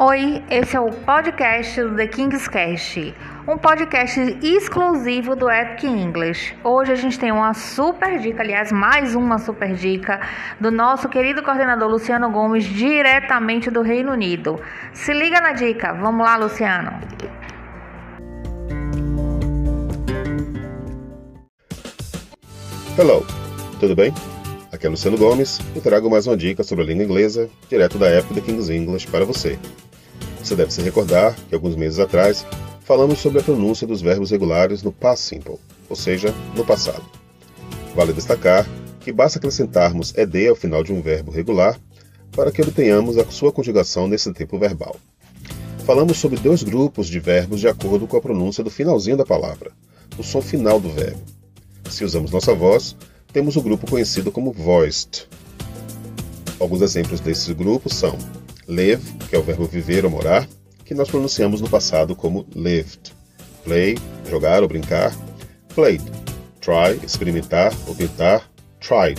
Oi, esse é o podcast do The King's Cast, um podcast exclusivo do Epic English. Hoje a gente tem uma super dica, aliás, mais uma super dica do nosso querido coordenador Luciano Gomes, diretamente do Reino Unido. Se liga na dica, vamos lá, Luciano. Hello, tudo bem? Aqui é Luciano Gomes e trago mais uma dica sobre a língua inglesa, direto da Epic The King's English para você. Você deve se recordar que alguns meses atrás falamos sobre a pronúncia dos verbos regulares no past simple, ou seja, no passado. Vale destacar que basta acrescentarmos ed ao final de um verbo regular para que obtenhamos a sua conjugação nesse tempo verbal. Falamos sobre dois grupos de verbos de acordo com a pronúncia do finalzinho da palavra, o som final do verbo. Se usamos nossa voz, temos o grupo conhecido como voiced. Alguns exemplos desses grupos são Live, que é o verbo viver ou morar, que nós pronunciamos no passado como lived. Play, jogar ou brincar. Played. Try, experimentar ou tentar. Tried.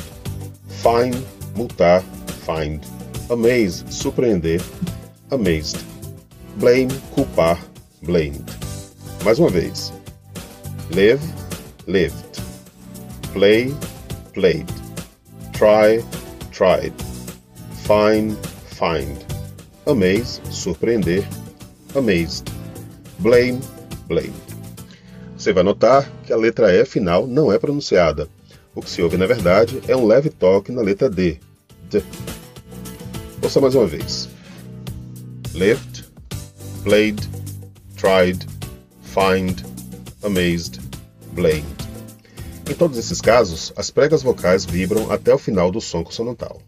Fine, multar. Find. Amaze, surpreender. Amazed. Blame, culpar. Blamed. Mais uma vez. Live, lived. Play, played. Try, tried. Find, find. Amaze, surpreender. Amazed. Blame, blamed. Você vai notar que a letra E final não é pronunciada. O que se ouve, na verdade, é um leve toque na letra D. D. Ouça mais uma vez. Lived, played, tried, find, amazed, blamed. Em todos esses casos, as pregas vocais vibram até o final do som consonantal.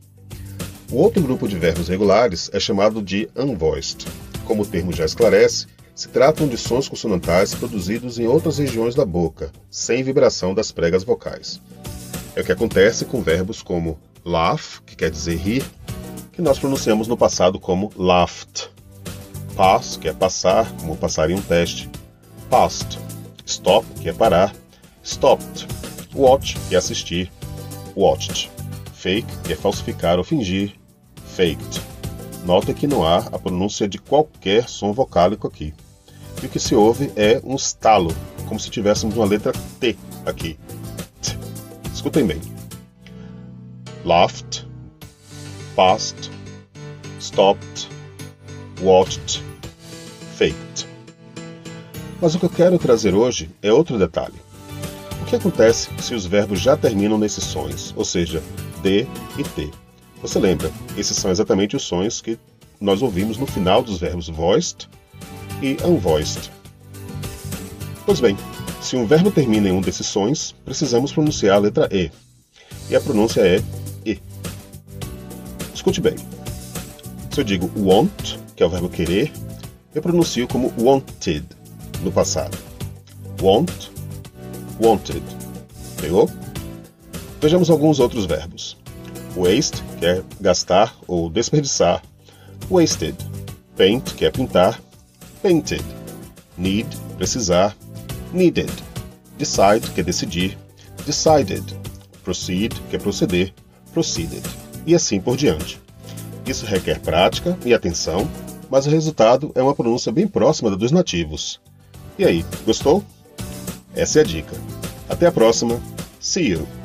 O outro grupo de verbos regulares é chamado de unvoiced. Como o termo já esclarece, se tratam de sons consonantais produzidos em outras regiões da boca, sem vibração das pregas vocais. É o que acontece com verbos como laugh, que quer dizer rir, que nós pronunciamos no passado como laughed. Pass, que é passar, como passar em um teste. Passed. Stop, que é parar. Stopped. Watch, que é assistir. Watched. Fake, que é falsificar ou fingir faked. Nota que não há a pronúncia de qualquer som vocálico aqui. E o que se ouve é um estalo, como se tivéssemos uma letra T aqui. T. Escutem bem. Laughed, passed, stopped, watched, faked. Mas o que eu quero trazer hoje é outro detalhe. O que acontece se os verbos já terminam nesses sons, ou seja, D e T? Você lembra? Esses são exatamente os sons que nós ouvimos no final dos verbos voiced e unvoiced. Pois bem, se um verbo termina em um desses sons, precisamos pronunciar a letra E. E a pronúncia é E. Escute bem. Se eu digo want, que é o verbo querer, eu pronuncio como wanted no passado. Want, wanted. Pegou? Vejamos alguns outros verbos. Waste, que é gastar ou desperdiçar. Wasted. Paint, que é pintar. Painted. Need, precisar. Needed. Decide, que é decidir. Decided. Proceed, que é proceder. Proceeded. E assim por diante. Isso requer prática e atenção, mas o resultado é uma pronúncia bem próxima da dos nativos. E aí, gostou? Essa é a dica. Até a próxima. See you!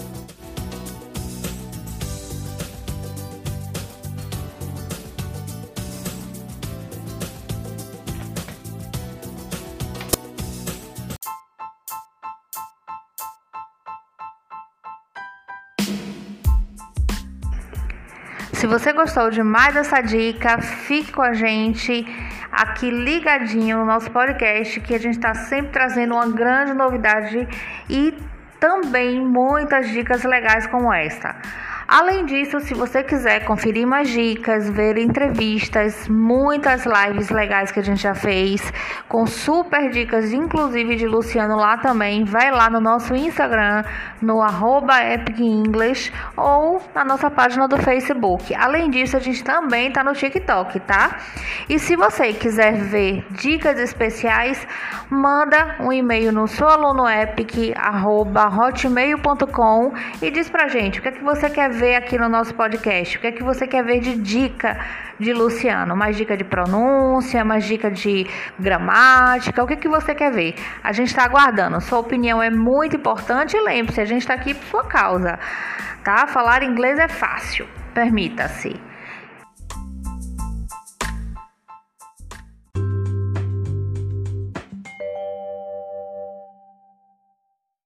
Se você gostou de mais dessa dica, fique com a gente aqui ligadinho no nosso podcast, que a gente está sempre trazendo uma grande novidade e também muitas dicas legais como esta. Além disso, se você quiser conferir mais dicas, ver entrevistas, muitas lives legais que a gente já fez, com super dicas, inclusive de Luciano lá também, vai lá no nosso Instagram, no arroba Epic English ou na nossa página do Facebook. Além disso, a gente também tá no TikTok, tá? E se você quiser ver dicas especiais, manda um e-mail no soualunoepic.hotmail.com e diz pra gente o que, é que você quer ver ver aqui no nosso podcast? O que é que você quer ver de dica de Luciano? Mais dica de pronúncia, mais dica de gramática? O que é que você quer ver? A gente está aguardando. Sua opinião é muito importante e lembre-se, a gente está aqui por sua causa, tá? Falar inglês é fácil. Permita-se.